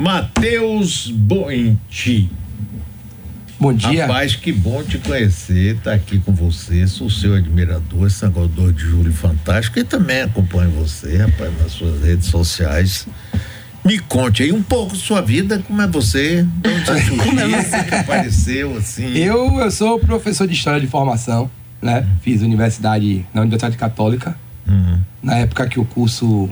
Matheus Boenti. Bom dia. Rapaz, que bom te conhecer, tá aqui com você, sou seu admirador, sangador de Júlio Fantástico e também acompanho você, rapaz, nas suas redes sociais. Me conte aí um pouco sua vida, como é você, de onde você surgiu, que apareceu assim. Eu, eu sou professor de história de formação, né? Fiz universidade na Universidade Católica. Uhum. Na época que o curso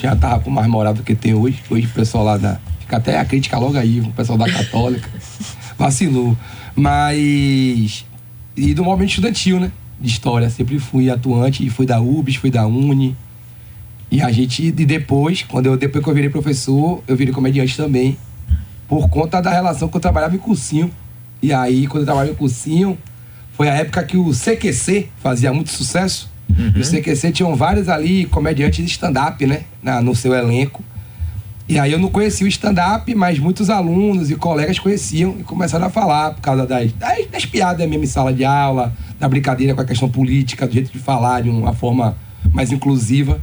já tava com mais moral do que tem hoje. Hoje o pessoal lá da. Fica até a crítica logo aí, o pessoal da Católica. vacilou. Mas. E do movimento estudantil, né? De história. Sempre fui atuante, fui da UBS, fui da Uni. E a gente, e depois, quando eu, depois que eu virei professor, eu virei comediante também. Por conta da relação que eu trabalhava em cursinho. E aí, quando eu trabalhava em cursinho, foi a época que o CQC fazia muito sucesso. Uhum. E o CQC tinham vários ali comediantes de stand-up, né? Na, no seu elenco. E aí eu não conhecia o stand-up, mas muitos alunos e colegas conheciam e começaram a falar por causa das, das, das piadas mesmo em sala de aula, da brincadeira com a questão política, do jeito de falar de uma forma mais inclusiva,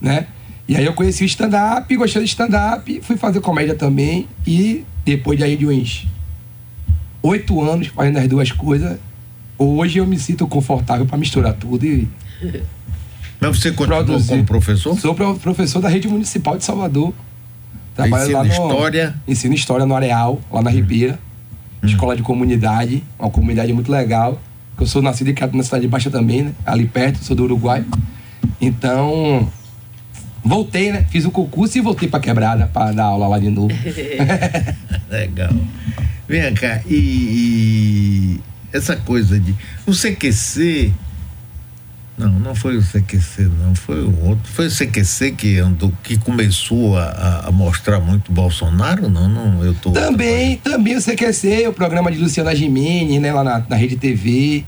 né? E aí eu conheci o stand-up, gostei do stand-up, fui fazer comédia também e depois de aí de uns oito anos fazendo as duas coisas, hoje eu me sinto confortável para misturar tudo e Mas você Produzir. como professor? Sou pro- professor da rede municipal de Salvador. Ensina história? Ensino história no Areal, lá na Ribeira. Escola de comunidade, uma comunidade muito legal. Eu sou nascido e criado na cidade de Baixa também, né? Ali perto, sou do Uruguai. Então, voltei, né? Fiz o concurso e voltei pra quebrada pra dar aula lá de novo. Legal. Vem cá, e, e essa coisa de. O CQC. Não, não foi o CQC, não, foi o outro. Foi o CQC que andou, que começou a- a, mostrar muito Bolsonaro? Não, não, eu tô. Também, também o CQC, o programa de Luciana Gimenez, né, lá na, na Rede TV.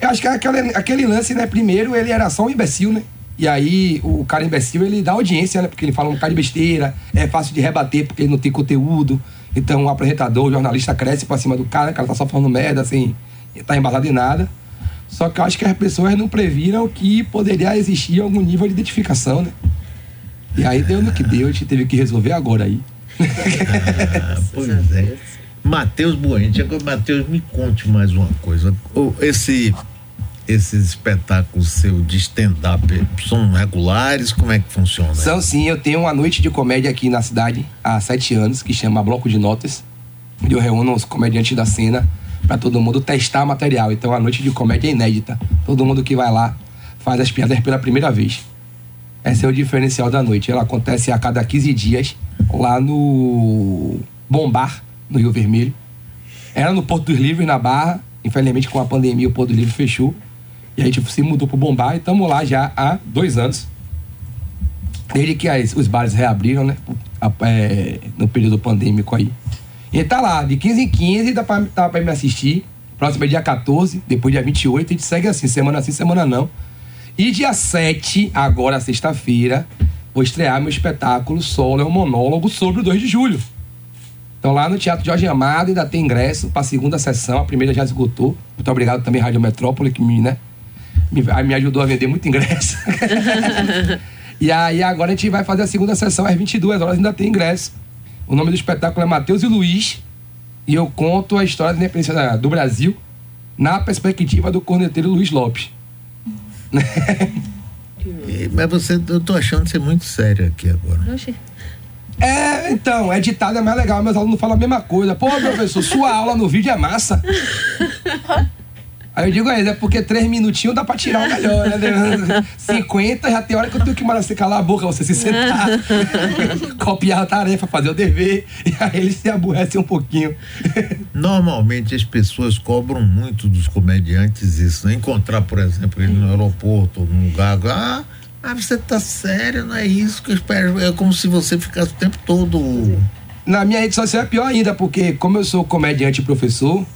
Eu acho que aquele, aquele lance, né, primeiro ele era só um imbecil, né? E aí o cara imbecil, ele dá audiência, né? Porque ele fala um cara de besteira, é fácil de rebater porque ele não tem conteúdo. Então o apresentador, o jornalista cresce pra cima do cara, o cara tá só falando merda, assim, tá embasado em nada. Só que eu acho que as pessoas não previram que poderia existir algum nível de identificação, né? E aí deu no que deu, a gente teve que resolver agora aí. Ah, pois é. Matheus Buente, agora, Matheus, me conte mais uma coisa. Esse, esses espetáculos seu de stand-up são regulares? Como é que funciona? São sim, eu tenho uma noite de comédia aqui na cidade há sete anos, que chama Bloco de Notas. onde Eu reúno os comediantes da cena para todo mundo testar material. Então a noite de comédia é inédita. Todo mundo que vai lá faz as piadas pela primeira vez. Esse é o diferencial da noite. Ela acontece a cada 15 dias lá no Bombar, no Rio Vermelho. Era no Porto dos Livros, na Barra. Infelizmente, com a pandemia, o Porto dos Livros fechou. E a gente se mudou pro Bombar e estamos lá já há dois anos. Desde que as- os bares reabriram, né? É, no período pandêmico aí. E tá lá, de 15 em 15, dá pra, dá pra me assistir. Próximo é dia 14, depois dia 28, a gente segue assim, semana sim, semana não. E dia 7, agora sexta-feira, vou estrear meu espetáculo solo, é um monólogo sobre o 2 de julho. Então lá no Teatro Jorge Amado ainda tem ingresso para a segunda sessão, a primeira já esgotou. Muito obrigado também Rádio Metrópole que me, né, me, me ajudou a vender muito ingresso. e aí agora a gente vai fazer a segunda sessão às 22 horas, ainda tem ingresso. O nome do espetáculo é Matheus e Luiz e eu conto a história da independência do Brasil na perspectiva do corneteiro Luiz Lopes. E- Mas você, eu tô achando você muito sério aqui agora. Oxi. É, então, é ditado é mais legal, meus alunos falam a mesma coisa. Pô, professor, sua aula no vídeo é massa. Aí eu digo a eles, é porque três minutinhos dá pra tirar o melhor, né? 50 já tem hora que eu tenho que mandar você calar a boca, você se sentar, copiar a tarefa, fazer o dever. E aí eles se aborrecem um pouquinho. Normalmente as pessoas cobram muito dos comediantes isso, né? Encontrar, por exemplo, ele no aeroporto, num lugar, ah, ah, você tá sério, não é isso que eu espero. É como se você ficasse o tempo todo. Na minha rede social é pior ainda, porque como eu sou comediante e professor,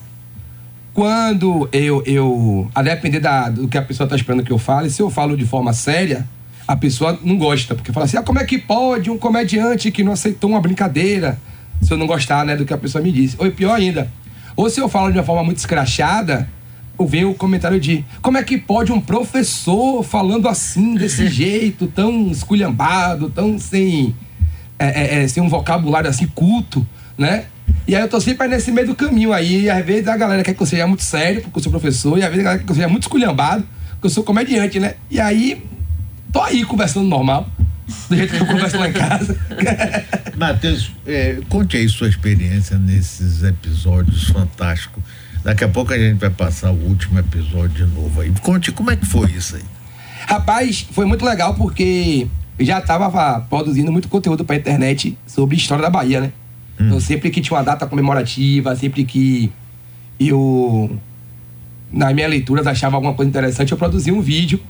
quando eu, eu. A depender da, do que a pessoa está esperando que eu fale, se eu falo de forma séria, a pessoa não gosta, porque fala assim: ah, como é que pode um comediante que não aceitou uma brincadeira? Se eu não gostar, né, do que a pessoa me disse. Ou pior ainda, ou se eu falo de uma forma muito escrachada, ou vem o comentário de como é que pode um professor falando assim, desse jeito, tão esculhambado, tão sem é, é, é, ser um vocabulário assim culto, né? E aí eu tô sempre nesse meio do caminho aí. E às vezes a galera quer que eu seja muito sério, porque eu sou professor, e às vezes a galera quer que eu seja muito esculhambado, porque eu sou comediante, né? E aí, tô aí conversando normal, do jeito que eu converso lá em casa. Matheus, é, conte aí sua experiência nesses episódios fantásticos. Daqui a pouco a gente vai passar o último episódio de novo aí. Conte como é que foi isso aí. Rapaz, foi muito legal porque eu já tava produzindo muito conteúdo pra internet sobre história da Bahia, né? Hum. Então, sempre que tinha uma data comemorativa, sempre que eu, nas minhas leituras, achava alguma coisa interessante, eu produzia um vídeo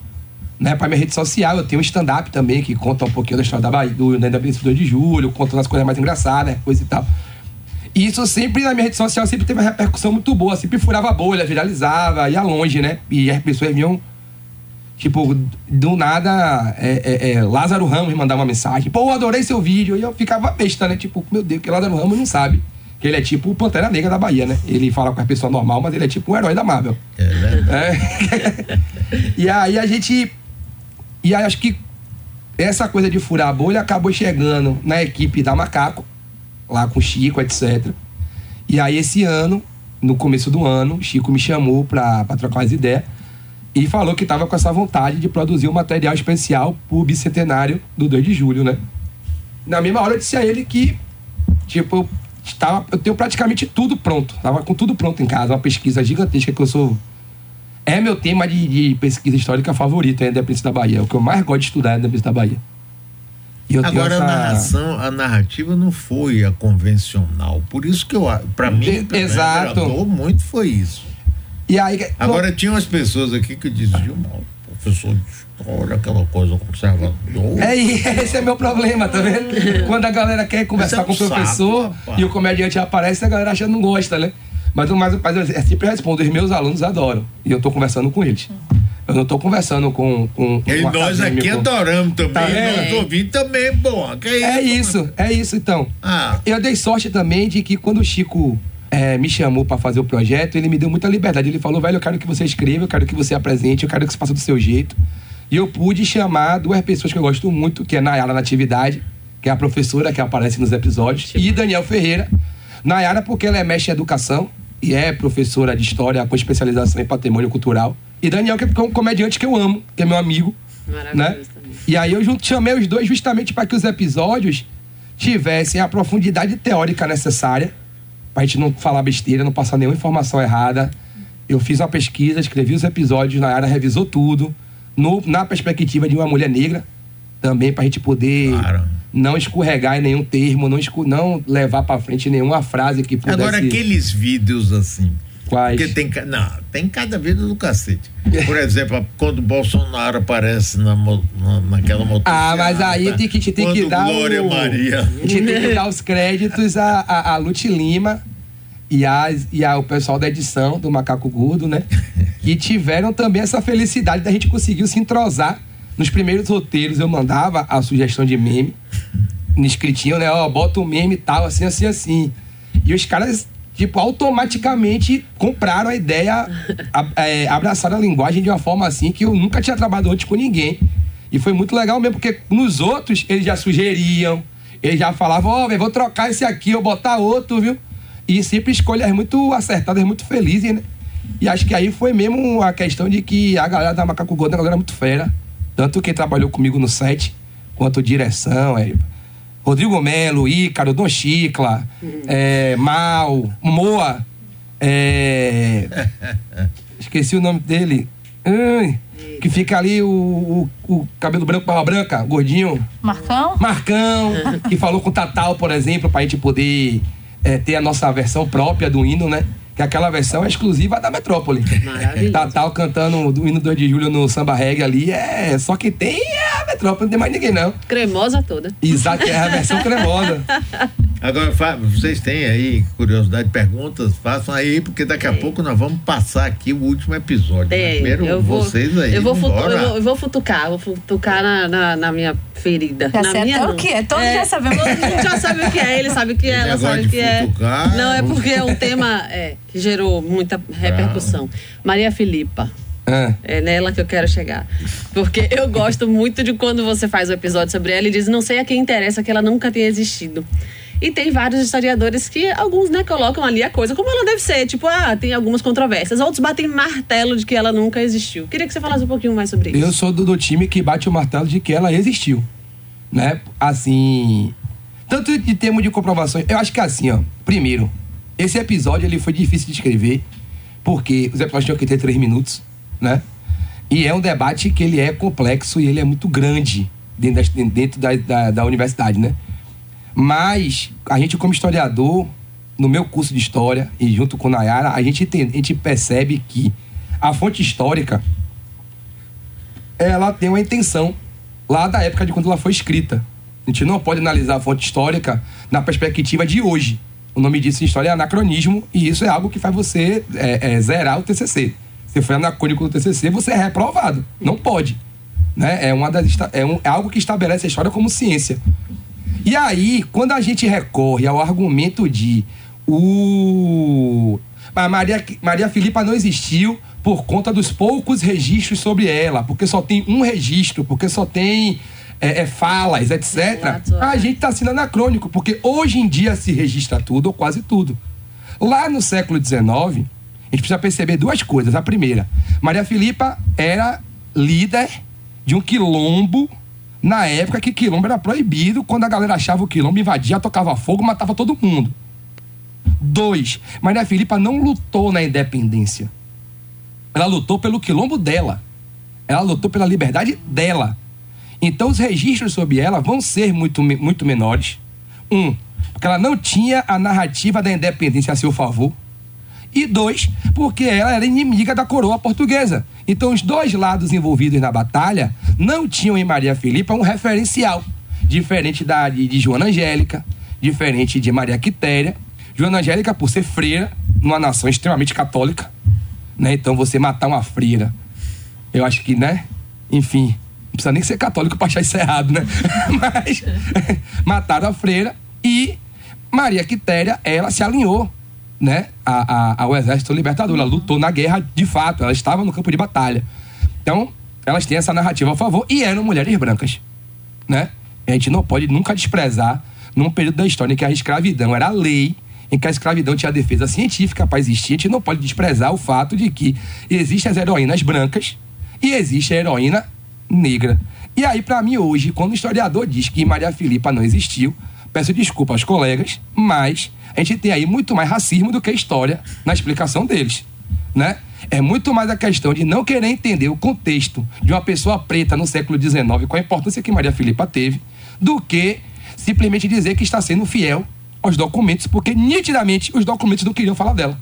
né, pra minha rede social. Eu tenho um stand-up também, que conta um pouquinho da história da Bahia, do né, 22 de julho, conta as coisas mais engraçadas, coisa e tal. E isso sempre, na minha rede social, sempre teve uma repercussão muito boa, sempre furava a bolha, viralizava, ia longe, né? E as pessoas vinham Tipo, do nada, é, é, é, Lázaro Ramos mandava uma mensagem. Pô, adorei seu vídeo. E eu ficava besta, né? Tipo, meu Deus, que Lázaro Ramos não sabe. Que ele é tipo o Pantera Negra da Bahia, né? Ele fala com a pessoa normal, mas ele é tipo um herói da Marvel. É, né? e aí a gente. E aí acho que essa coisa de furar a bolha acabou chegando na equipe da Macaco, lá com o Chico, etc. E aí esse ano, no começo do ano, o Chico me chamou pra, pra trocar umas ideias e falou que estava com essa vontade de produzir um material especial pro bicentenário do 2 de julho, né? Na mesma hora eu disse a ele que, tipo, eu, estava, eu tenho praticamente tudo pronto. Tava com tudo pronto em casa, uma pesquisa gigantesca que eu sou. É meu tema de, de pesquisa histórica favorito, é Independência da Bahia. O que eu mais gosto de estudar é Independência da Bahia. Agora essa... a narração, a narrativa não foi a convencional. Por isso que eu, para mim, Exato. muito foi isso. E aí, Agora, tinha umas pessoas aqui que diziam, professor de história, aquela coisa conservadora. É, esse é meu problema, tá vendo? Quando a galera quer conversar é com o professor e o comediante aparece, a galera acha que não gosta, né? Mas, mas, mas eu sempre respondo, os meus alunos adoram. E eu tô conversando com eles. Eu não tô conversando com. com, com e um nós aqui adoramos também. Tá nós ouvintes também, bom. é, é isso, é isso então. Ah. Eu dei sorte também de que quando o Chico é, me chamou para fazer o projeto, ele me deu muita liberdade. Ele falou, velho, eu quero que você escreva, eu quero que você apresente, eu quero que você faça do seu jeito. E eu pude chamar duas pessoas que eu gosto muito, que é Nayara Natividade, que é a professora que aparece nos episódios, e Daniel Ferreira. Nayara, porque ela é mestre em educação e é professora de história com especialização em patrimônio cultural. E Daniel, que é um comediante que eu amo, que é meu amigo. Maravilhoso né? também. E aí eu chamei os dois justamente para que os episódios tivessem a profundidade teórica necessária pra gente não falar besteira, não passar nenhuma informação errada. Eu fiz uma pesquisa, escrevi os episódios, na área revisou tudo, no, na perspectiva de uma mulher negra, também pra gente poder claro. não escorregar em nenhum termo, não, esco, não levar pra frente nenhuma frase que pudesse... Agora, aqueles vídeos assim, Quais? Porque tem, não, tem cada vídeo do cacete. Por exemplo, quando o Bolsonaro aparece na, na, naquela moto. Ah, mas aí tem que, tem que dar. Glória o, Maria. A gente tem que dar os créditos a, a, a Lute Lima e, as, e a, o pessoal da edição do Macaco Gordo, né? Que tiveram também essa felicidade da gente conseguir se entrosar. Nos primeiros roteiros eu mandava a sugestão de meme, no escritinho, né? Ó, bota o meme e tal, assim, assim, assim. E os caras tipo, automaticamente compraram a ideia, a, é, abraçaram a linguagem de uma forma assim que eu nunca tinha trabalhado antes com ninguém. E foi muito legal mesmo, porque nos outros eles já sugeriam, eles já falavam, ó, oh, vou trocar esse aqui, eu botar outro, viu? E sempre escolhas muito acertadas, muito felizes, né? E acho que aí foi mesmo a questão de que a galera da Macaco Gordo é galera muito fera. Tanto quem trabalhou comigo no set, quanto direção, é, Rodrigo Melo, Ícaro, Dom Chicla, uhum. é, Mal, Moa, é, esqueci o nome dele. que fica ali o, o, o, cabelo branco, barba branca, gordinho. Marcão? Marcão, que falou com o Tatal, por exemplo, pra gente poder é, ter a nossa versão própria do hino, né? Que aquela versão é exclusiva da Metrópole. Tatal cantando o hino 2 de julho no samba reggae ali, é só que tem é a Metrópole, não tem mais ninguém não. Cremosa toda. Exato, é a versão cremosa. Agora, vocês têm aí curiosidade, perguntas, façam aí, porque daqui a é. pouco nós vamos passar aqui o último episódio. É, Primeiro, eu vou, vocês aí. Eu vou, futu, eu vou, eu vou futucar, vou futucar na, na, na minha ferida. Já na minha, o que é? Todos é, já sabemos. Todo mundo já sabe o que é, ele sabe o que é, ela sabe o que é. Não, é porque é um tema é, que gerou muita repercussão. Ah. Maria Filipa. É. é nela que eu quero chegar. Porque eu gosto muito de quando você faz o um episódio sobre ela e diz, não sei a quem interessa que ela nunca tenha existido. E tem vários historiadores que, alguns, né, colocam ali a coisa como ela deve ser. Tipo, ah, tem algumas controvérsias. Outros batem martelo de que ela nunca existiu. Queria que você falasse um pouquinho mais sobre isso. Eu sou do, do time que bate o martelo de que ela existiu. Né? Assim. Tanto de termos de comprovações. Eu acho que é assim, ó. Primeiro, esse episódio ele foi difícil de escrever, porque os episódios tinham que ter três minutos, né? E é um debate que ele é complexo e ele é muito grande dentro da, dentro da, da, da universidade, né? Mas a gente, como historiador, no meu curso de história e junto com Nayara, a gente, tem, a gente percebe que a fonte histórica ela tem uma intenção lá da época de quando ela foi escrita. A gente não pode analisar a fonte histórica na perspectiva de hoje. O nome disso em história é anacronismo e isso é algo que faz você é, é, zerar o TCC. Se for anacrônico no TCC, você é reprovado. Não pode. Né? É, uma das, é, um, é algo que estabelece a história como ciência. E aí, quando a gente recorre ao argumento de o. A Maria, Maria Filipa não existiu por conta dos poucos registros sobre ela, porque só tem um registro, porque só tem é, é, falas, etc. A gente está sendo anacrônico, porque hoje em dia se registra tudo ou quase tudo. Lá no século XIX, a gente precisa perceber duas coisas. A primeira, Maria Filipa era líder de um quilombo na época que quilombo era proibido, quando a galera achava o quilombo, invadia, tocava fogo, matava todo mundo. Dois, Maria Filipa não lutou na independência. Ela lutou pelo quilombo dela. Ela lutou pela liberdade dela. Então os registros sobre ela vão ser muito, muito menores. Um, porque ela não tinha a narrativa da independência a seu favor. E dois, porque ela era inimiga da coroa portuguesa. Então, os dois lados envolvidos na batalha não tinham em Maria Filipa um referencial, diferente da de, Joana Angélica, diferente de Maria Quitéria. Joana Angélica, por ser freira, numa nação extremamente católica, né? Então, você matar uma freira, eu acho que, né? Enfim, não precisa nem ser católico para achar isso errado, né? Mas mataram a freira e Maria Quitéria, ela se alinhou né, a, a, ao Exército Libertador. Ela lutou na guerra de fato, ela estava no campo de batalha. Então, elas têm essa narrativa a favor e eram mulheres brancas. Né? A gente não pode nunca desprezar, num período da história em que a escravidão era lei, em que a escravidão tinha defesa científica para existir, a gente não pode desprezar o fato de que existem as heroínas brancas e existe a heroína negra. E aí, para mim, hoje, quando o historiador diz que Maria Filipa não existiu, peço desculpa aos colegas, mas a gente tem aí muito mais racismo do que história na explicação deles, né? É muito mais a questão de não querer entender o contexto de uma pessoa preta no século XIX, com a importância que Maria Filipa teve, do que simplesmente dizer que está sendo fiel aos documentos, porque nitidamente os documentos não queriam falar dela.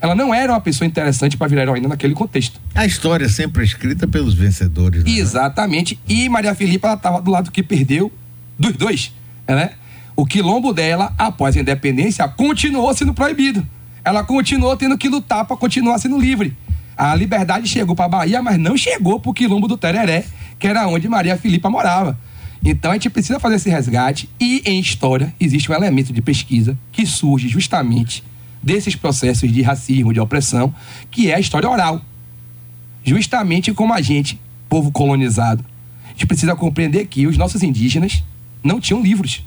Ela não era uma pessoa interessante para virar heroína naquele contexto. A história sempre é escrita pelos vencedores. Né? Exatamente. E Maria Filipa estava do lado que perdeu dos dois, né? O quilombo dela, após a independência, continuou sendo proibido. Ela continuou tendo que lutar para continuar sendo livre. A liberdade chegou para a Bahia, mas não chegou para o quilombo do Tereré, que era onde Maria Filipa morava. Então a gente precisa fazer esse resgate e em história existe um elemento de pesquisa que surge justamente desses processos de racismo, de opressão, que é a história oral. Justamente como a gente, povo colonizado, a gente precisa compreender que os nossos indígenas não tinham livros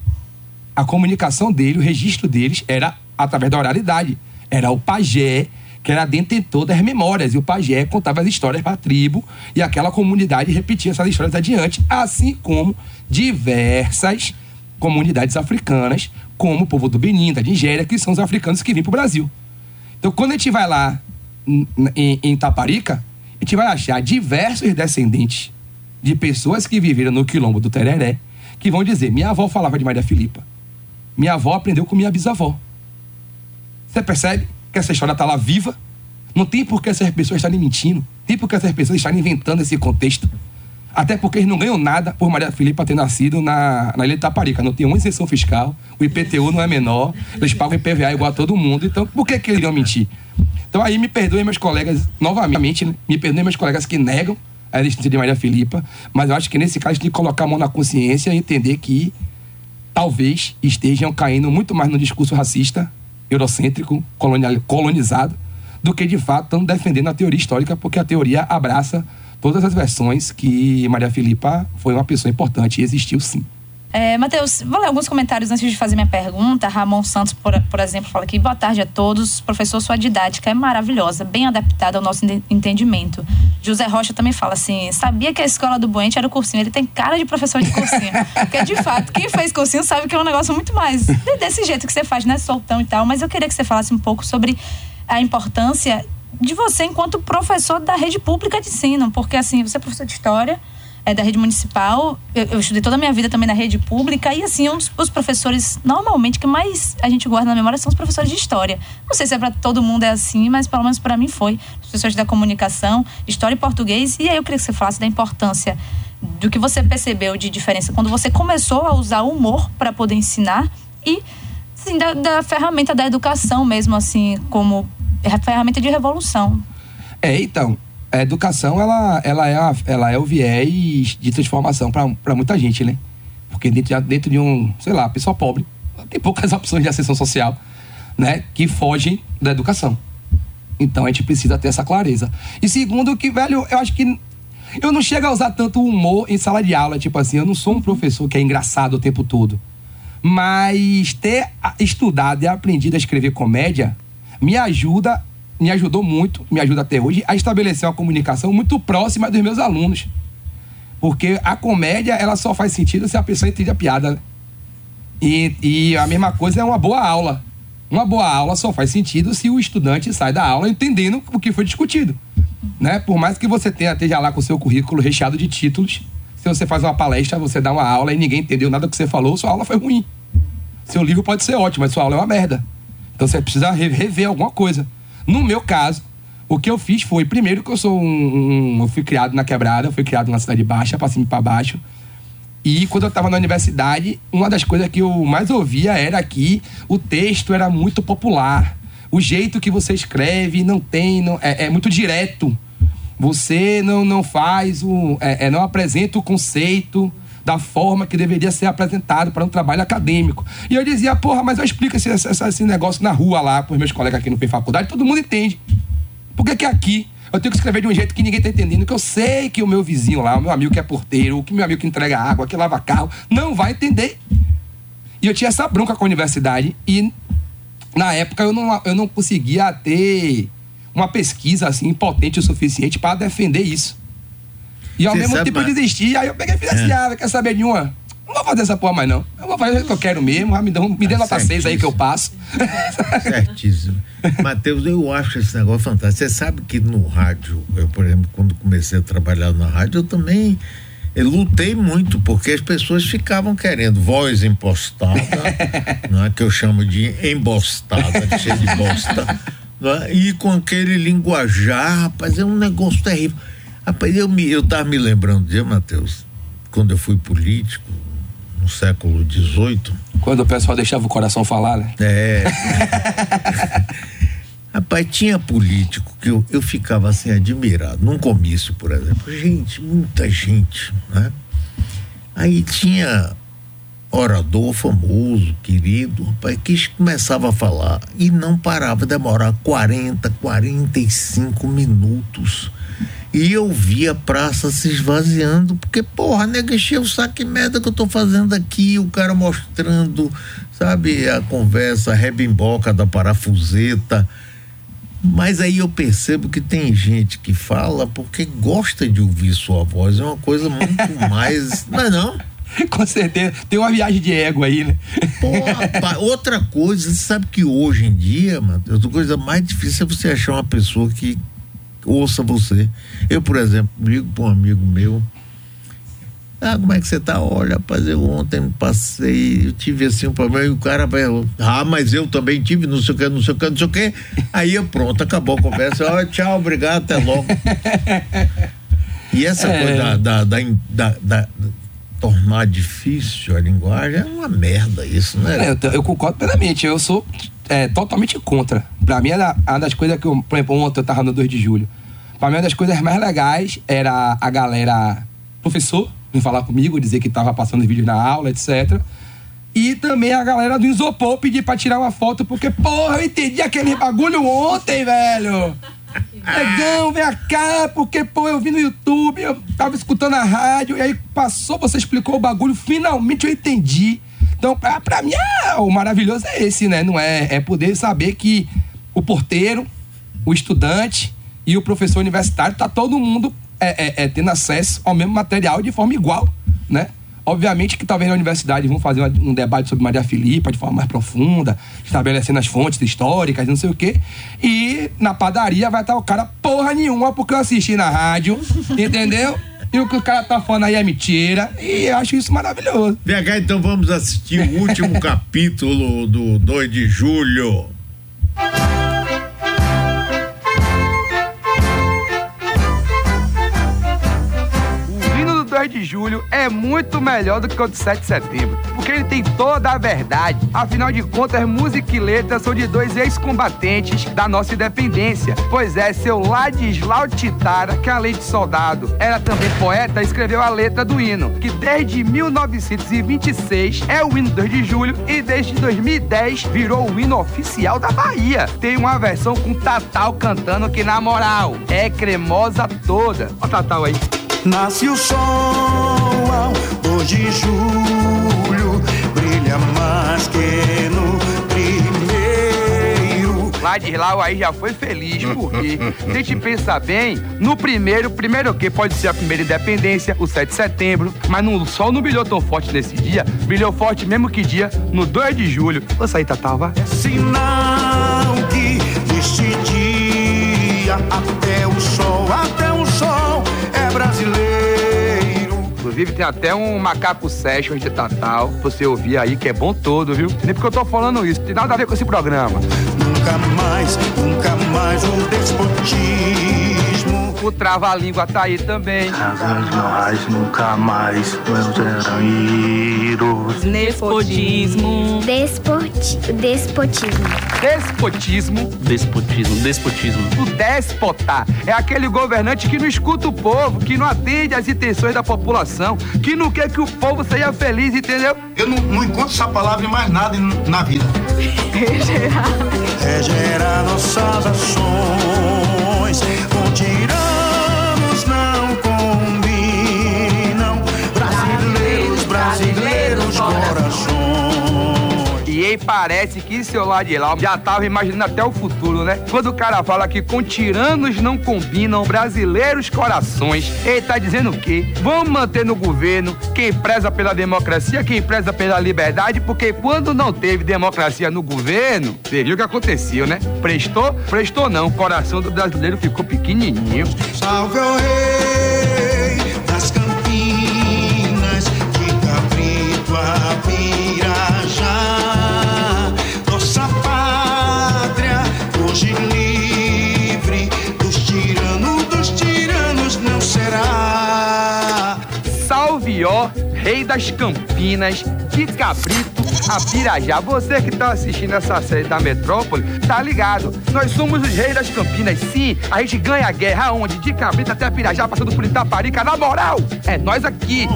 a comunicação dele, o registro deles era através da oralidade. Era o pajé que era detentor das memórias. E o pajé contava as histórias para a tribo e aquela comunidade repetia essas histórias adiante, assim como diversas comunidades africanas, como o povo do Benin, da Nigéria, que são os africanos que vêm para o Brasil. Então, quando a gente vai lá em, em Taparica, a gente vai achar diversos descendentes de pessoas que viveram no quilombo do Tereré, que vão dizer: minha avó falava de Maria Filipa. Minha avó aprendeu com minha bisavó. Você percebe que essa história está lá viva? Não tem por que essas pessoas estarem mentindo. Tem por que essas pessoas estarem inventando esse contexto. Até porque eles não ganham nada por Maria Filipa ter nascido na, na Ilha de Taparica. Não tem uma isenção fiscal, o IPTU não é menor, eles pagam IPVA igual a todo mundo. Então, por que, que eles iam mentir? Então, aí me perdoem meus colegas, novamente, né? me perdoem meus colegas que negam a existência de Maria Filipa, mas eu acho que nesse caso a gente tem que colocar a mão na consciência e entender que talvez estejam caindo muito mais no discurso racista, eurocêntrico, colonizado, do que de fato estão defendendo a teoria histórica, porque a teoria abraça todas as versões que Maria Filipa foi uma pessoa importante e existiu sim. É, Matheus, vou ler alguns comentários antes de fazer minha pergunta. Ramon Santos, por, por exemplo, fala aqui: boa tarde a todos. Professor, sua didática é maravilhosa, bem adaptada ao nosso entendimento. José Rocha também fala assim: sabia que a escola do Boente era o cursinho. Ele tem cara de professor de cursinho. Porque, de fato, quem fez cursinho sabe que é um negócio muito mais desse jeito que você faz, né? Soltão e tal. Mas eu queria que você falasse um pouco sobre a importância de você enquanto professor da rede pública de ensino. Porque, assim, você é professor de história é, da rede municipal. Eu, eu, estudei toda a minha vida também na rede pública e assim, um dos os professores normalmente que mais a gente guarda na memória são os professores de história. Não sei se é para todo mundo é assim, mas pelo menos para mim foi. Os professores da comunicação, história e português. E aí eu queria que você falasse da importância do que você percebeu de diferença quando você começou a usar o humor para poder ensinar e assim, da, da ferramenta da educação mesmo, assim, como ferramenta de revolução. É, então, a educação ela, ela, é, a, ela é o viés de transformação para muita gente, né? Porque dentro, dentro de um, sei lá, pessoa pobre, tem poucas opções de ascensão social, né? Que fogem da educação. Então a gente precisa ter essa clareza. E segundo, que, velho, eu acho que eu não chego a usar tanto humor em sala de aula, tipo assim, eu não sou um professor que é engraçado o tempo todo. Mas ter estudado e aprendido a escrever comédia me ajuda me ajudou muito, me ajuda até hoje, a estabelecer uma comunicação muito próxima dos meus alunos. Porque a comédia, ela só faz sentido se a pessoa entende a piada. Né? E, e a mesma coisa é uma boa aula. Uma boa aula só faz sentido se o estudante sai da aula entendendo o que foi discutido. Né? Por mais que você tenha, esteja lá com o seu currículo recheado de títulos, se você faz uma palestra, você dá uma aula e ninguém entendeu nada que você falou, sua aula foi ruim. Seu livro pode ser ótimo, mas sua aula é uma merda. Então você precisa rever alguma coisa. No meu caso, o que eu fiz foi, primeiro que eu sou um, um eu fui criado na quebrada, eu fui criado na cidade baixa, pra cima e pra baixo. E quando eu estava na universidade, uma das coisas que eu mais ouvia era que o texto era muito popular. O jeito que você escreve não tem, não, é, é muito direto. Você não, não faz o. É, é, não apresenta o conceito da forma que deveria ser apresentado para um trabalho acadêmico. E eu dizia, porra, mas eu explico esse, esse, esse negócio na rua lá para os meus colegas aqui no FEI Faculdade, todo mundo entende. Por que, que aqui eu tenho que escrever de um jeito que ninguém está entendendo? Que eu sei que o meu vizinho lá, o meu amigo que é porteiro, o que meu amigo que entrega água, que lava carro, não vai entender. E eu tinha essa bronca com a universidade e na época eu não, eu não conseguia ter uma pesquisa assim potente o suficiente para defender isso. E ao Cê mesmo tempo eu desisti. Aí eu peguei e fiz assim: é. ah, quer saber de uma? Não vou fazer essa porra mais, não. Eu vou fazer o que eu quero mesmo. Me dê, me dê tá nota 6 aí que eu passo. Certíssimo. Matheus, eu acho esse negócio fantástico. Você sabe que no rádio, eu, por exemplo, quando comecei a trabalhar na rádio, eu também eu lutei muito, porque as pessoas ficavam querendo voz impostada, não é que eu chamo de embostada, cheia de bosta, é? e com aquele linguajar, rapaz, é um negócio terrível. Rapaz, eu, me, eu tava me lembrando de Matheus, quando eu fui político, no século XVIII. Quando o pessoal deixava o coração falar, né? É. Rapaz, tinha político que eu, eu ficava assim admirado, num comício, por exemplo. Gente, muita gente, né? Aí tinha orador famoso, querido, rapaz, que começava a falar e não parava, demorar 40, 45 minutos e eu vi a praça se esvaziando, porque, porra, nega, encheu o saco que merda que eu tô fazendo aqui, o cara mostrando, sabe, a conversa, a rebimboca da parafuseta. Mas aí eu percebo que tem gente que fala porque gosta de ouvir sua voz, é uma coisa muito mais. Não é não? Com certeza. Tem uma viagem de ego aí, né? Porra, outra coisa, você sabe que hoje em dia, mano, a coisa mais difícil é você achar uma pessoa que ouça você. Eu, por exemplo, ligo para um amigo meu. Ah, como é que você tá? Olha, rapaz, eu ontem passei, eu tive assim um problema, e o cara vai, ah, mas eu também tive, não sei o que, não sei o que, não sei o que. Aí eu, pronto, acabou a conversa. Oh, tchau, obrigado, até logo. E essa é... coisa da, da, da, da, tornar difícil a linguagem é uma merda isso, né? É, eu, eu, concordo plenamente. Eu sou é, totalmente contra. Pra mim, era uma das coisas que eu, por exemplo, ontem eu tava no 2 de julho. Pra mim, uma das coisas mais legais era a galera, professor, vir falar comigo, dizer que tava passando vídeo na aula, etc. E também a galera do isopor pedir pra tirar uma foto, porque, porra, eu entendi aquele bagulho ontem, velho. Negão, vem cá, porque, pô, eu vi no YouTube, eu tava escutando a rádio, e aí passou, você explicou o bagulho, finalmente eu entendi. Então, pra, pra mim, ah, o maravilhoso é esse, né? Não é, é poder saber que o porteiro, o estudante e o professor universitário, tá todo mundo é, é, é, tendo acesso ao mesmo material de forma igual, né? Obviamente que talvez na universidade vão fazer um debate sobre Maria Filipa de forma mais profunda, estabelecendo as fontes históricas, não sei o quê. E na padaria vai estar o cara porra nenhuma, porque eu assisti na rádio, entendeu? E o que o cara tá falando aí é mentira. E eu acho isso maravilhoso. VH, então vamos assistir o último capítulo do 2 de julho. 2 de julho é muito melhor do que o de 7 de setembro, porque ele tem toda a verdade. Afinal de contas, música e letra são de dois ex-combatentes da nossa independência. Pois é, seu Ladislau Titara, que além de soldado, era também poeta, escreveu a letra do hino, que desde 1926 é o hino 2 de julho e desde 2010 virou o hino oficial da Bahia. Tem uma versão com Tatal cantando que, na moral, é cremosa toda. Ó, Tatal aí. Nasce o sol, 2 de julho, brilha mais que no primeiro. Ladislau aí já foi feliz, porque se a gente pensar bem, no primeiro, primeiro o que pode ser a primeira independência, o 7 de setembro, mas no, o sol não brilhou tão forte nesse dia, brilhou forte mesmo que dia, no 2 de julho. Vou sair, Tatava. É sinal Inclusive tem até um macaco session de Tatal, você ouvir aí, que é bom todo, viu? Nem porque eu tô falando isso, tem nada a ver com esse programa. Nunca mais, nunca mais o despotismo. O trava-língua tá aí também. Razões nós nunca mais vamos serão iros. Nepotismo. Despoti despotismo. Despotismo. Despotismo, despotismo. O déspota é aquele governante que não escuta o povo, que não atende às intenções da população, que não quer que o povo seja feliz, entendeu? Eu não, não encontro essa palavra em mais nada em- na vida. Regerar nossas ações Brasileiros, corações. E aí parece que seu Ladislau já tava imaginando até o futuro, né? Quando o cara fala que com tiranos não combinam brasileiros corações, ele tá dizendo o quê? Vamos manter no governo quem preza pela democracia, quem preza pela liberdade, porque quando não teve democracia no governo, você viu o que aconteceu, né? Prestou? Prestou não. O coração do brasileiro ficou pequenininho. Salve o rei rei das Campinas, de Cabrito a Pirajá. Você que tá assistindo essa série da Metrópole, tá ligado? Nós somos os reis das Campinas, sim. A gente ganha a guerra aonde? De Cabrito até Pirajá, passando por Itaparica. Na moral, é nós aqui.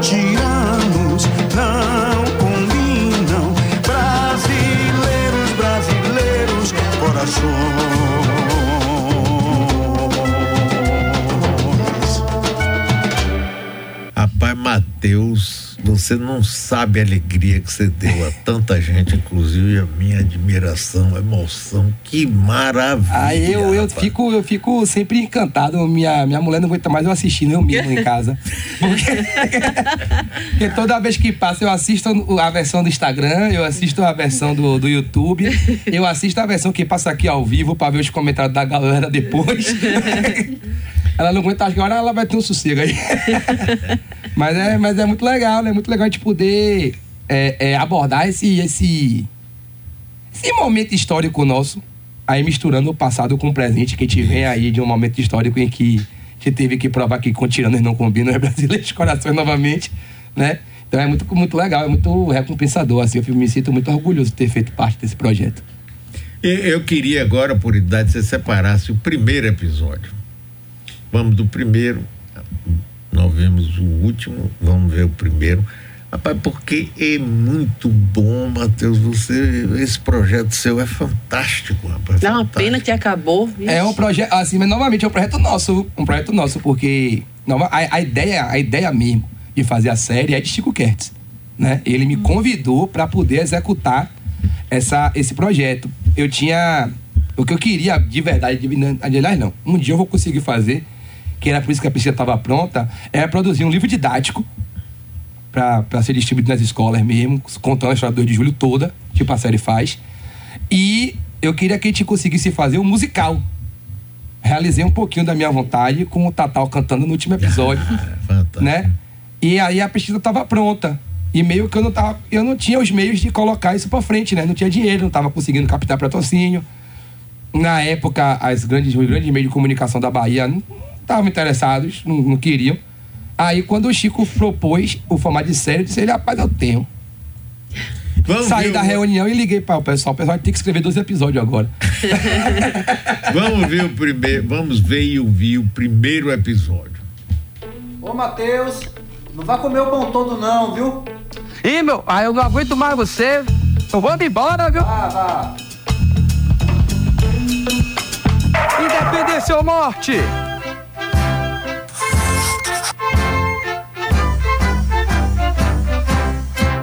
Tiranos não combinam. Brasileiros, brasileiros, corações. Rapaz, Matheus, você não sabe a alegria que você deu a tanta gente, inclusive a minha admiração, emoção. Que maravilha. Aí eu, eu, rapaz. fico, eu fico sempre encantado. Minha, minha mulher não aguenta mais eu assistindo eu mesmo em casa. Porque, porque toda vez que passa, eu assisto a versão do Instagram, eu assisto a versão do, do YouTube, eu assisto a versão que passa aqui ao vivo pra ver os comentários da galera depois. Ela não aguenta, acho que agora ela vai ter um sossego aí. mas, é, mas é muito legal, né? É muito legal gente poder é, é, abordar esse, esse, esse momento histórico nosso, aí misturando o passado com o presente, que a gente vem aí de um momento histórico em que a gente teve que provar que com tiranos não combinam, é brasileiro de coração novamente, né? Então é muito, muito legal, é muito recompensador, assim, eu me sinto muito orgulhoso de ter feito parte desse projeto. Eu queria agora, por idade, você separasse o primeiro episódio. Vamos do primeiro, nós vemos o último, vamos ver o primeiro. Rapaz, porque é muito bom, Matheus. Você, esse projeto seu é fantástico, rapaz. Dá uma fantástico. pena que acabou. É um projeto, assim, mas novamente é um projeto nosso, um projeto nosso, porque a, a ideia, a ideia mesmo de fazer a série é de Chico Kertz, né? Ele me convidou para poder executar essa, esse projeto. Eu tinha o que eu queria de verdade, de, aliás não, um dia eu vou conseguir fazer, que era por isso que a pesquisa estava pronta, é produzir um livro didático para ser distribuído nas escolas mesmo, contando a história do 2 de julho toda, tipo a série faz. E eu queria que a gente conseguisse fazer um musical. Realizei um pouquinho da minha vontade com o Tatal cantando no último episódio, Fantástico. né? E aí a pesquisa estava pronta. E meio que eu não tava, eu não tinha os meios de colocar isso para frente, né? Não tinha dinheiro, não estava conseguindo captar patrocínio. Na época, as grandes, os grandes meios de comunicação da Bahia não estavam interessados, não, não queriam. Aí, quando o Chico propôs o formato de série, eu disse: ele, rapaz, eu tenho. Vamos Saí da o- reunião e liguei para o pessoal. O pessoal tem que escrever 12 episódios agora. Vamos ver o primeiro. Vamos ver e ouvir o primeiro episódio. Ô, Matheus, não vai comer o pão todo não, viu? Ih, meu, aí eu não aguento mais você. Eu vou embora, viu? Ah, vá. Independência ou morte?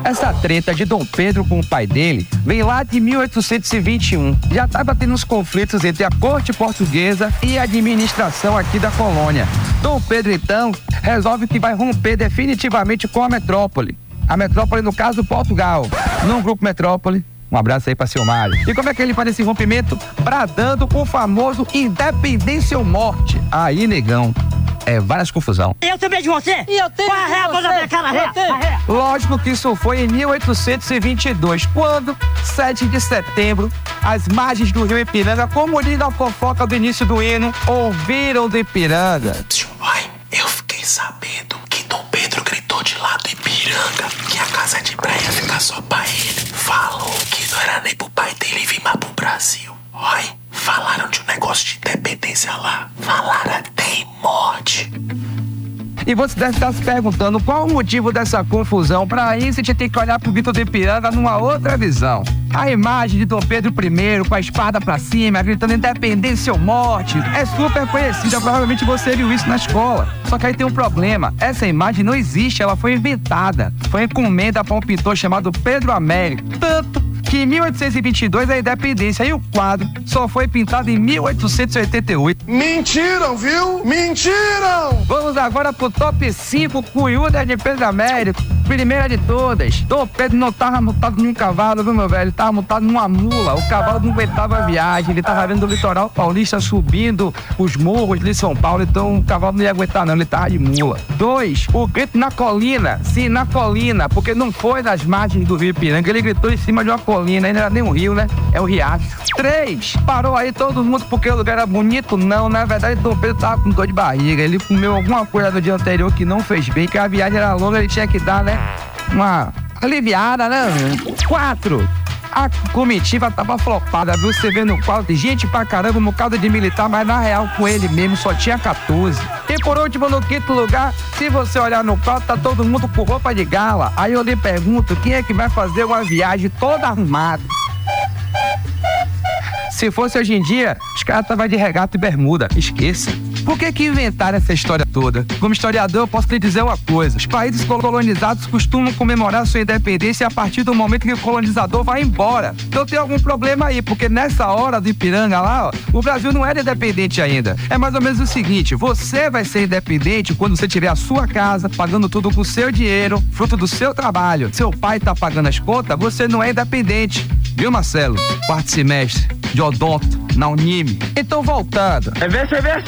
Essa treta de Dom Pedro com o pai dele vem lá de 1821. Já estava tendo uns conflitos entre a corte portuguesa e a administração aqui da colônia. Dom Pedro, então, resolve que vai romper definitivamente com a metrópole. A metrópole, no caso, Portugal. Num grupo metrópole. Um abraço aí pra Mário. E como é que ele faz esse rompimento? Bradando o famoso independência ou morte. Aí, negão, é várias confusão. Eu também de você! E eu tenho! Arré, a mão na minha cara, arré! arré. Lógico que isso foi em 1822, quando, 7 de setembro, as margens do rio Ipiranga, como diz a fofoca do início do hino, ouviram do Ipiranga. Ai, eu fiquei sabendo que Dom Pedro gritou de lá do Ipiranga que a casa de praia ia ficar só pra ele. Falou que não era nem pro pai dele vir mais pro Brasil. Ai, falaram de um negócio de independência lá. Falaram até em morte. E você deve estar se perguntando qual o motivo dessa confusão. Para isso, a gente tem que olhar pro Vitor do Ipiranga numa outra visão. A imagem de Dom Pedro I com a espada pra cima, gritando independência ou morte, é super conhecida. Provavelmente você viu isso na escola. Só que aí tem um problema: essa imagem não existe, ela foi inventada. Foi encomenda para um pintor chamado Pedro Américo. Tanto que em 1822 é a independência e o quadro só foi pintado em 1888. Mentiram, viu? Mentiram! Vamos agora pro top 5 cunhuda de Pedro Américo. Primeira de todas. Dom Pedro não tava montado num cavalo, viu, meu velho? Ele tava montado numa mula. O cavalo não aguentava a viagem. Ele tava vendo o litoral paulista subindo os morros de São Paulo. Então o cavalo não ia aguentar, não. Ele tava de mula. Dois, o grito na colina. Sim, na colina. Porque não foi nas margens do Rio Ipiranga. Ele gritou em cima de uma colina. Ainda era nem um rio, né? É o riacho. Três, parou aí todo mundo porque o lugar era bonito? Não, na verdade, Dom Pedro tava com dor de barriga. Ele comeu alguma coisa no dia anterior que não fez bem, que a viagem era longa, ele tinha que dar, né? Uma aliviada, né? Quatro. A comitiva tava flopada, viu? Você vê no quadro, gente pra caramba, um bocado de militar, mas na real com ele mesmo só tinha 14. E por último, no quinto lugar, se você olhar no quadro, tá todo mundo com roupa de gala. Aí eu lhe pergunto, quem é que vai fazer uma viagem toda arrumada? Se fosse hoje em dia, os caras estavam de regata e bermuda. Esqueça. Por que que inventaram essa história toda? Como historiador, eu posso lhe dizer uma coisa. Os países colonizados costumam comemorar sua independência a partir do momento que o colonizador vai embora. Então tem algum problema aí, porque nessa hora do Ipiranga lá, ó, o Brasil não era independente ainda. É mais ou menos o seguinte, você vai ser independente quando você tiver a sua casa, pagando tudo com seu dinheiro, fruto do seu trabalho. Seu pai tá pagando as contas, você não é independente. Viu, Marcelo? Quarto semestre de odonto na Unime. Então, voltando. É ver, é ver.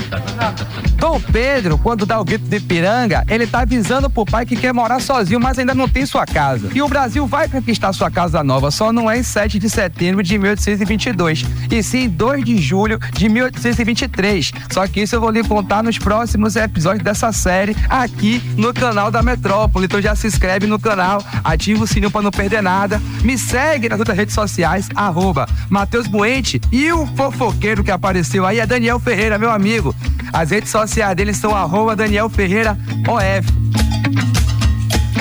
Dom Pedro, quando dá o grito de Piranga, ele tá avisando pro pai que quer morar sozinho, mas ainda não tem sua casa. E o Brasil vai conquistar sua casa nova, só não é em 7 de setembro de 1822, e sim em 2 de julho de 1823. Só que isso eu vou lhe contar nos próximos episódios dessa série aqui no canal da Metrópole. Então já se inscreve no canal, ativa o sininho pra não perder nada, me segue nas outras redes sociais, arroba Matheus Buente e o fofoqueiro que apareceu aí é Daniel Ferreira, meu amigo. As redes sociais dele são arroba Daniel Ferreira OF.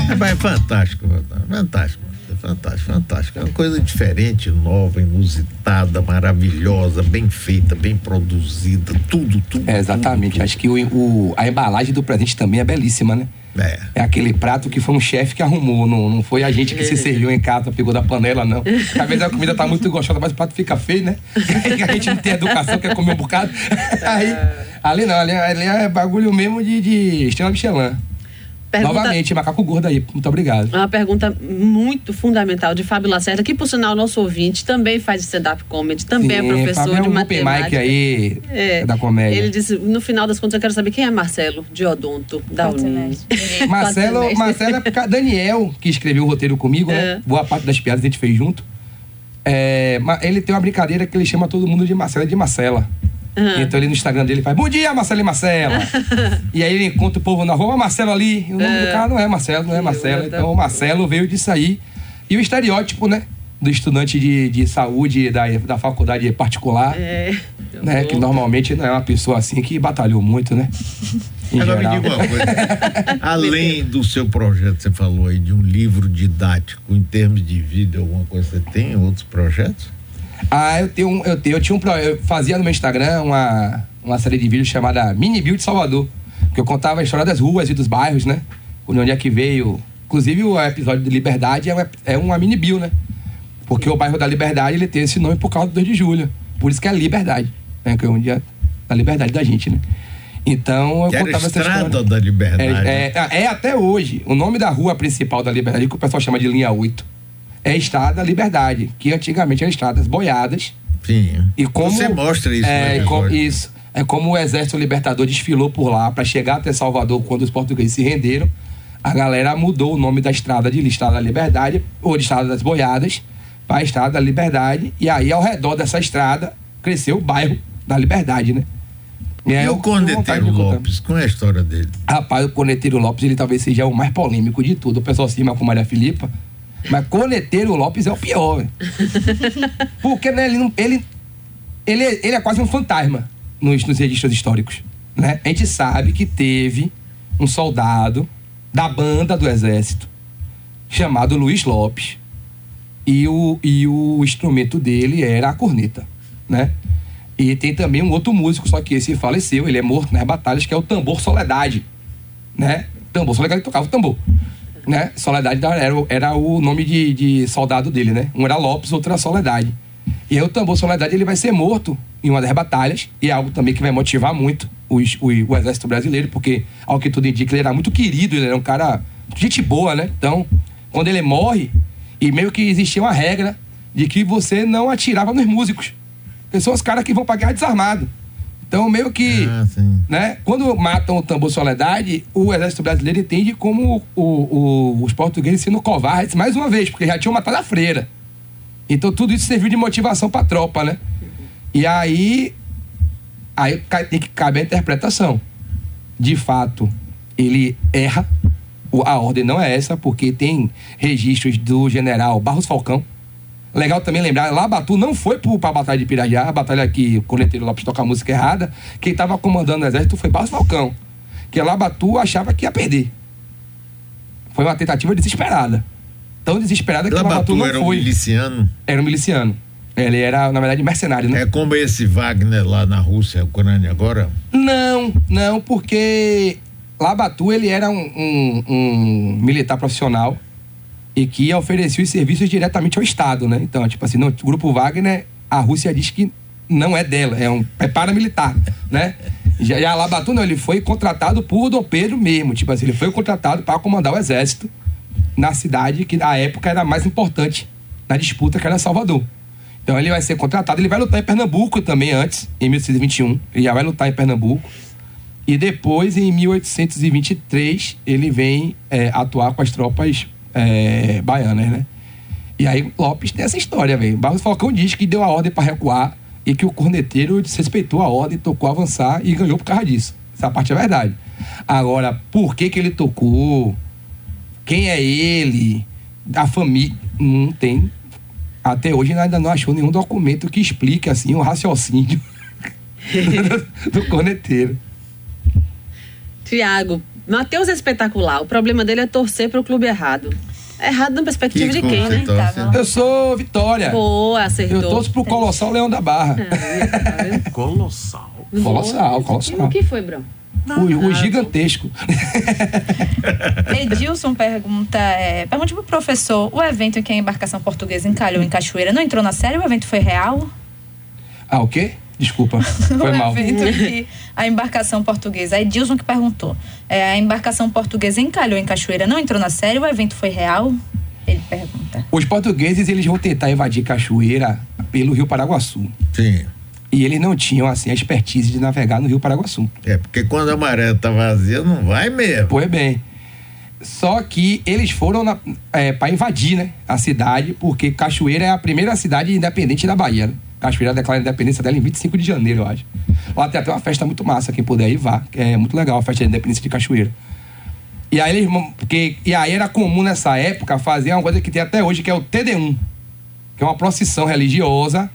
É, é fantástico, fantástico, fantástico, fantástico. É uma coisa diferente, nova, inusitada, maravilhosa, bem feita, bem produzida, tudo, tudo. É, exatamente. tudo, Acho que o, o- a embalagem do presente também é belíssima, né? É. É aquele prato que foi um chefe que arrumou, não, não foi a gente que se serviu em casa, pegou da panela, não. Às vezes a comida tá muito gostosa, mas o prato fica feio, né? A gente não tem educação, quer comer um bocado. Aí, ali não, ali, ali é bagulho mesmo de, de estrela Michelin. Pergunta- Novamente, macaco gordo aí. Muito obrigado. Uma pergunta muito fundamental de Fábio Lacerda, que por sinal nosso ouvinte também faz stand-up comedy, também é Sim, professor Fábio é de um open matemática. mic aí É. da comédia. Ele disse, no final das contas, eu quero saber quem é Marcelo de Odonto, da Uni. Marcelo, Marcelo é porque Daniel, que escreveu o roteiro comigo, né? Boa parte das piadas a gente fez junto. É, ele tem uma brincadeira que ele chama todo mundo de Marcela de Marcela. Então ele no Instagram dele faz Bom dia, Marcelo e Marcela. e aí ele encontra o povo na rua, "Ó, Marcelo ali. E o nome É. do cara não é Marcelo, não é Marcelo. Então o Marcelo veio disso aí. E o estereótipo, né? Do estudante de, de saúde da, da faculdade particular. É. Né, que normalmente não é uma pessoa assim que batalhou muito, né? Em Agora geral. me diga uma coisa. Além do seu projeto, você falou aí de um livro didático em termos de vídeo, alguma coisa, você tem outros projetos? Ah, eu tenho, um- eu tenho, eu tinha um, eu fazia no meu Instagram uma, uma série de vídeos chamada Mini Build Salvador, que eu contava a história das ruas e dos bairros, né? De onde é que veio. Inclusive o episódio de Liberdade é uma, é uma mini bio, né? Porque o bairro da Liberdade ele tem esse nome por causa do 2 de julho. Por isso que é Liberdade, né? Que é um dia da liberdade da gente, né? Então eu Que contava essa Estrada história. da Liberdade. É, é, é até hoje. O nome da rua principal da Liberdade, que o pessoal chama de linha 8, é Estrada da Liberdade, que antigamente eram estradas boiadas. Sim. E como, Você mostra isso É, e como- episódio. isso. É como o Exército Libertador desfilou por lá para chegar até Salvador quando os portugueses se renderam. A galera mudou o nome da estrada de Estrada da Liberdade, ou de Estrada das Boiadas, para Estrada da Liberdade. E aí, ao redor dessa estrada, cresceu o bairro da Liberdade, né? E, aí o contar. Lopes, qual é a história dele? Rapaz, o Corneteiro Lopes, ele talvez seja o mais polêmico de tudo. O pessoal se rima com Maria Filipa. Mas Corneteiro Lopes é o pior, velho. Porque né, ele, não- ele, ele, é- ele é quase um fantasma nos, nos registros históricos. Né? A gente sabe que teve um soldado da banda do exército chamado Luiz Lopes. E o, e o instrumento dele era a corneta, né? E tem também um outro músico, só que esse faleceu, ele é morto nas batalhas, que é o Tambor Soledade, né? Tambor Soledade tocava o tambor, né? Soledade era, o- era o nome de, de soldado dele, né? Um era Lopes, outro era Soledade. E aí o Tambor Soledade ele vai ser morto em uma das batalhas, e é algo também que vai motivar muito os- o, o exército brasileiro, porque, ao que tudo indica, ele era muito querido, ele era um cara, gente boa, né? Então, quando ele morre, e meio que existia uma regra de que você não atirava nos músicos. Porque são os caras que vão guerra desarmado. Então, meio que. né, quando matam o tambor Soledade, o exército brasileiro entende como o- o- os portugueses sendo covardes mais uma vez, porque já tinham matado a freira. Então, tudo isso serviu de motivação pra tropa, né? E aí. Aí tem que caber a interpretação. De fato, ele erra. A ordem não é essa, porque tem registros do general Barros Falcão. Legal também lembrar, Labatu não foi pro- pra Batalha de Pirajá, a batalha que o Corneteiro Lopes toca a música errada. Quem tava comandando o exército foi Barros Falcão. Que Labatu achava que ia perder. Foi uma tentativa desesperada. Tão desesperada que Labatu Labatu não era um foi. miliciano. Era um miliciano. Ele era, na verdade, mercenário, né? É como esse Wagner lá na Rússia, Ucrânia agora? Não, não, porque Labatu ele era um, um- um militar profissional e que oferecia os serviços diretamente ao Estado, né? Então, tipo assim, no grupo Wagner, a Rússia diz que não é dela, é um é paramilitar, né? Já, já não, ele foi contratado por Dom Pedro mesmo, tipo assim, ele foi contratado para comandar o exército na cidade que na época era mais importante na disputa, que era Salvador. Então ele vai ser contratado, ele vai lutar em Pernambuco também antes, em 1821. Ele já vai lutar em Pernambuco. E depois, em 1823, ele vem é, atuar com as tropas é, baianas, né? E aí Lopes tem essa história, velho. Barros Falcão diz que deu a ordem para recuar e que o corneteiro desrespeitou a ordem, tocou avançar e ganhou por causa disso. Essa parte é verdade. Agora, por que que ele tocou? Quem é ele? A família. Não tem. Até hoje ainda não achou nenhum documento que explique assim o raciocínio do, do corneteiro. Tiago, Matheus é espetacular. O problema dele é torcer pro clube errado. É errado na perspectiva Que de quem, né? torce? Eu sou Vitória. Boa, acertou. Eu torço pro Colossal Leão da Barra. Colossal. Colossal, colossal. O que foi, Bruno? O, o gigantesco. Edilson pergunta, é, pergunte pro professor, o evento em que a embarcação portuguesa encalhou em Cachoeira não entrou na série? O evento foi real? Ah, o quê? Desculpa. Foi o mal. evento em que a embarcação portuguesa, a Edilson que perguntou, é, a embarcação portuguesa encalhou em Cachoeira não entrou na série? O evento foi real? Ele pergunta. Os portugueses, eles vão tentar invadir Cachoeira pelo Rio Paraguaçu. Sim. E eles não tinham, assim, a expertise de navegar no Rio Paraguaçu. É, porque quando a maré tá vazia, não vai mesmo. Pois bem. Só que eles foram para invadir né, a cidade, porque Cachoeira é a primeira cidade independente da Bahia. Né? Cachoeira declara a independência dela em 25 de janeiro, eu acho. Lá tem até uma festa muito massa, quem puder ir vá. É muito legal a festa da independência de Cachoeira. E aí, eles, porque, e aí era comum nessa época fazer uma coisa que tem até hoje, que é o TD1, que é uma procissão religiosa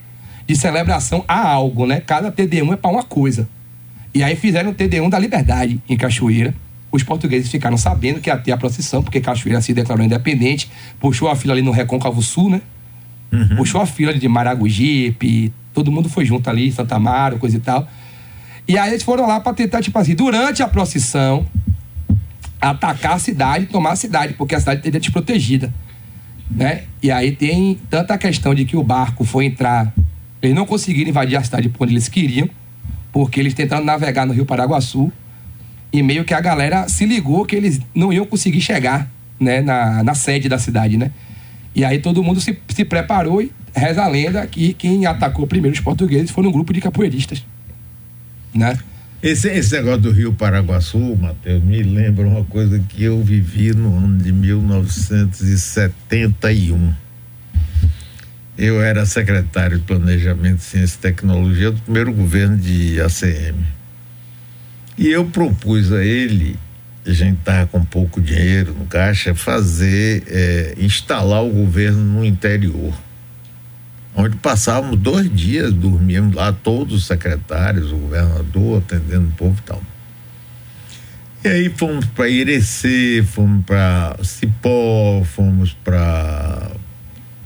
de celebração a algo, né? Cada TD1 é para uma coisa. E aí fizeram o TD1 da Liberdade em Cachoeira. Os portugueses ficaram sabendo que ia ter a procissão, porque Cachoeira se declarou independente, puxou a fila ali no Recôncavo Sul, né? Puxou a fila de Maragogipe, todo mundo foi junto ali, Santa Amaro, coisa e tal. E aí eles foram lá para tentar, tipo assim, durante a procissão, atacar a cidade, tomar a cidade, porque a cidade teria desprotegida. Né? E aí tem tanta questão de que o barco foi entrar, eles não conseguiram invadir a cidade por onde eles queriam, porque eles tentaram navegar no Rio Paraguaçu e meio que a galera se ligou que eles não iam conseguir chegar né, na, na sede da cidade, né? E aí todo mundo se, se preparou e reza a lenda que quem atacou primeiro os portugueses foi um grupo de capoeiristas, né? Esse, esse negócio do Rio Paraguaçu, Matheus, me lembra uma coisa que eu vivi no ano de 1971. Eu era secretário de Planejamento, Ciência e Tecnologia do primeiro governo de ACM. E eu propus a ele, a gente estava com pouco dinheiro no caixa, fazer, eh, instalar o governo no interior. Onde passávamos dois dias, dormíamos lá, todos os secretários, o governador, atendendo o povo e tal. E aí fomos para Irecê, fomos para Cipó, fomos para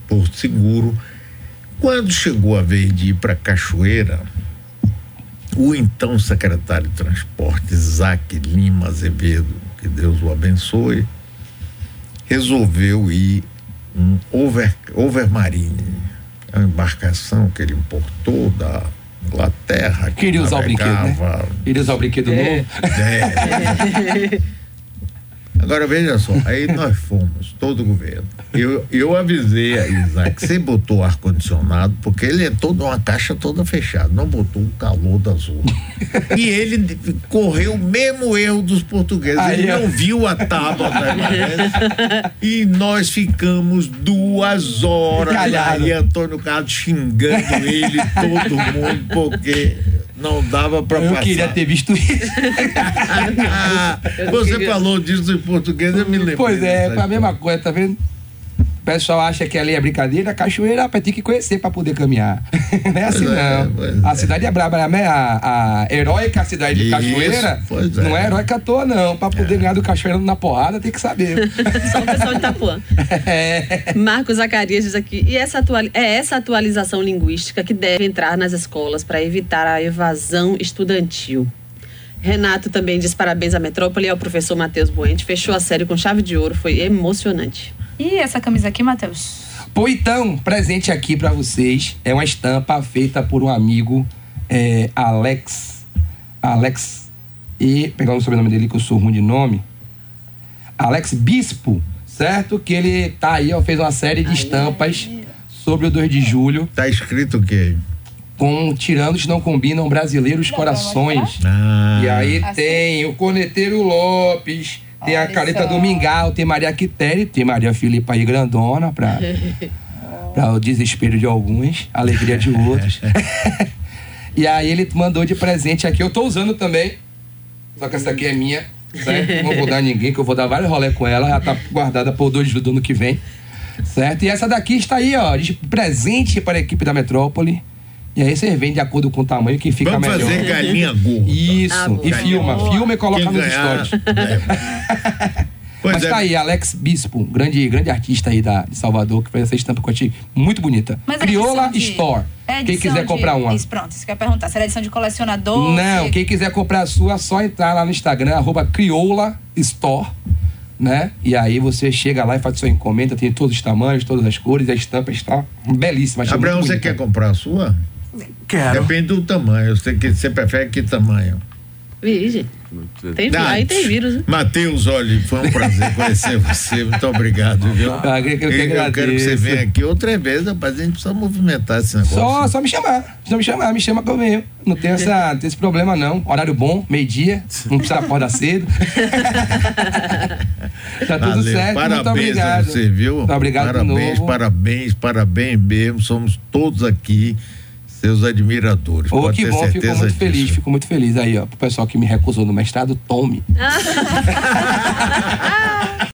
Porto Seguro. Quando chegou a vez de ir para Cachoeira, o então secretário de Transporte, Isaac Lima Azevedo, que Deus o abençoe, resolveu ir um over, Overmarine, a embarcação que ele importou da Inglaterra. que Queria usar o brinquedo, né? Queria usar o brinquedo É. novo. É. Agora veja só, aí nós fomos, todo o governo. Eu, eu avisei a Isaac, você botou ar-condicionado, porque ele é toda uma caixa toda fechada, não botou o calor da zona. E ele correu o mesmo erro dos portugueses, Aí, ele ó. não viu a tábua da. E nós ficamos duas horas Encalhado. aí, Antônio Carlos xingando ele, todo mundo, porque não dava para Eu passar. queria ter visto isso. Ah, você falou disso em português, eu me lembro. Pois é, foi a mesma coisa, tá vendo? O pessoal acha que ali é brincadeira, a cachoeira rapaz, tem que conhecer pra poder caminhar. Não é assim, Pois é, não. pois a cidade é braba, né? A, a heróica cidade de Isso, Cachoeira pois é. não é heróica à toa, não. Pra poder ganhar do Cachoeira na porrada, tem que saber. Só o pessoal de Itapuã. Marcos Zacarias diz aqui, e essa atuali- é essa atualização linguística que deve entrar nas escolas para evitar a evasão estudantil. Renato também diz parabéns à Metrópole e ao professor Matheus Buente. Fechou a série com chave de ouro, foi emocionante. E essa camisa aqui, Matheus? Pô, então, presente aqui pra vocês é uma estampa feita por um amigo, é, Alex. Alex. E, pegando o sobrenome dele, que eu sou ruim de nome. Alex Bispo, certo? Que ele tá aí, ó, fez uma série de estampas sobre o 2 de julho. Tá escrito o quê? Com Tiranos Não Combinam Brasileiros Corações. Ah. E aí tem o Corneteiro Lopes, tem a Careta só. do Mingau, tem Maria Quitéria, tem Maria Filipa aí grandona pra, pra o desespero de alguns, a alegria de outros. e aí ele mandou de presente aqui, eu tô usando também, só que essa aqui é minha, certo? Não vou dar a ninguém, que eu vou dar vários rolê com ela, já tá guardada por 2 do ano que vem, certo? E essa daqui está aí, ó, de presente para a equipe da Metrópole, E aí você vende de acordo com o tamanho que fica Vamos melhor. fazer galinha gorda. Isso, Ah, e filma, Boa. filma e coloca Quem nos ganhar, stories. Pois Mas é. tá aí, Alex Bispo, grande, grande artista aí da, de Salvador, que fez essa estampa que eu achei muito bonita. Mas a Crioula de- Store. é Quem quiser de- comprar uma. Isso, pronto, isso que eu ia perguntar. Será edição de colecionador? Não, Se- quem quiser comprar a sua, é só entrar lá no Instagram, arroba Crioula Store, né? E aí você chega lá e faz sua encomenda, tem todos os tamanhos, todas as cores, a estampa está belíssima. Abraão, você quer comprar a sua? Quero. Depende do tamanho. Você, que, você prefere que tamanho? Virgem. Tem, Ah, aí tem vírus, né? Matheus, olha, foi um prazer conhecer você. Muito obrigado, viu? Ah, eu que- eu que eu quero que você venha aqui outra vez, rapaz. A gente precisa movimentar esse negócio. Só, só me chamar. Só me chamar, me chama que eu venho. Não tem, essa, tem esse problema, não. Horário bom, meio-dia, não precisa acordar cedo. tá tudo Valeu. certo, Parabéns muito obrigado. a você, viu? Muito obrigado parabéns, de novo. parabéns, parabéns mesmo. Somos todos aqui seus admiradores. Ô, Pode que bom, fico muito disso. feliz, fico muito feliz aí, ó. Pro pessoal que me recusou no mestrado, tome.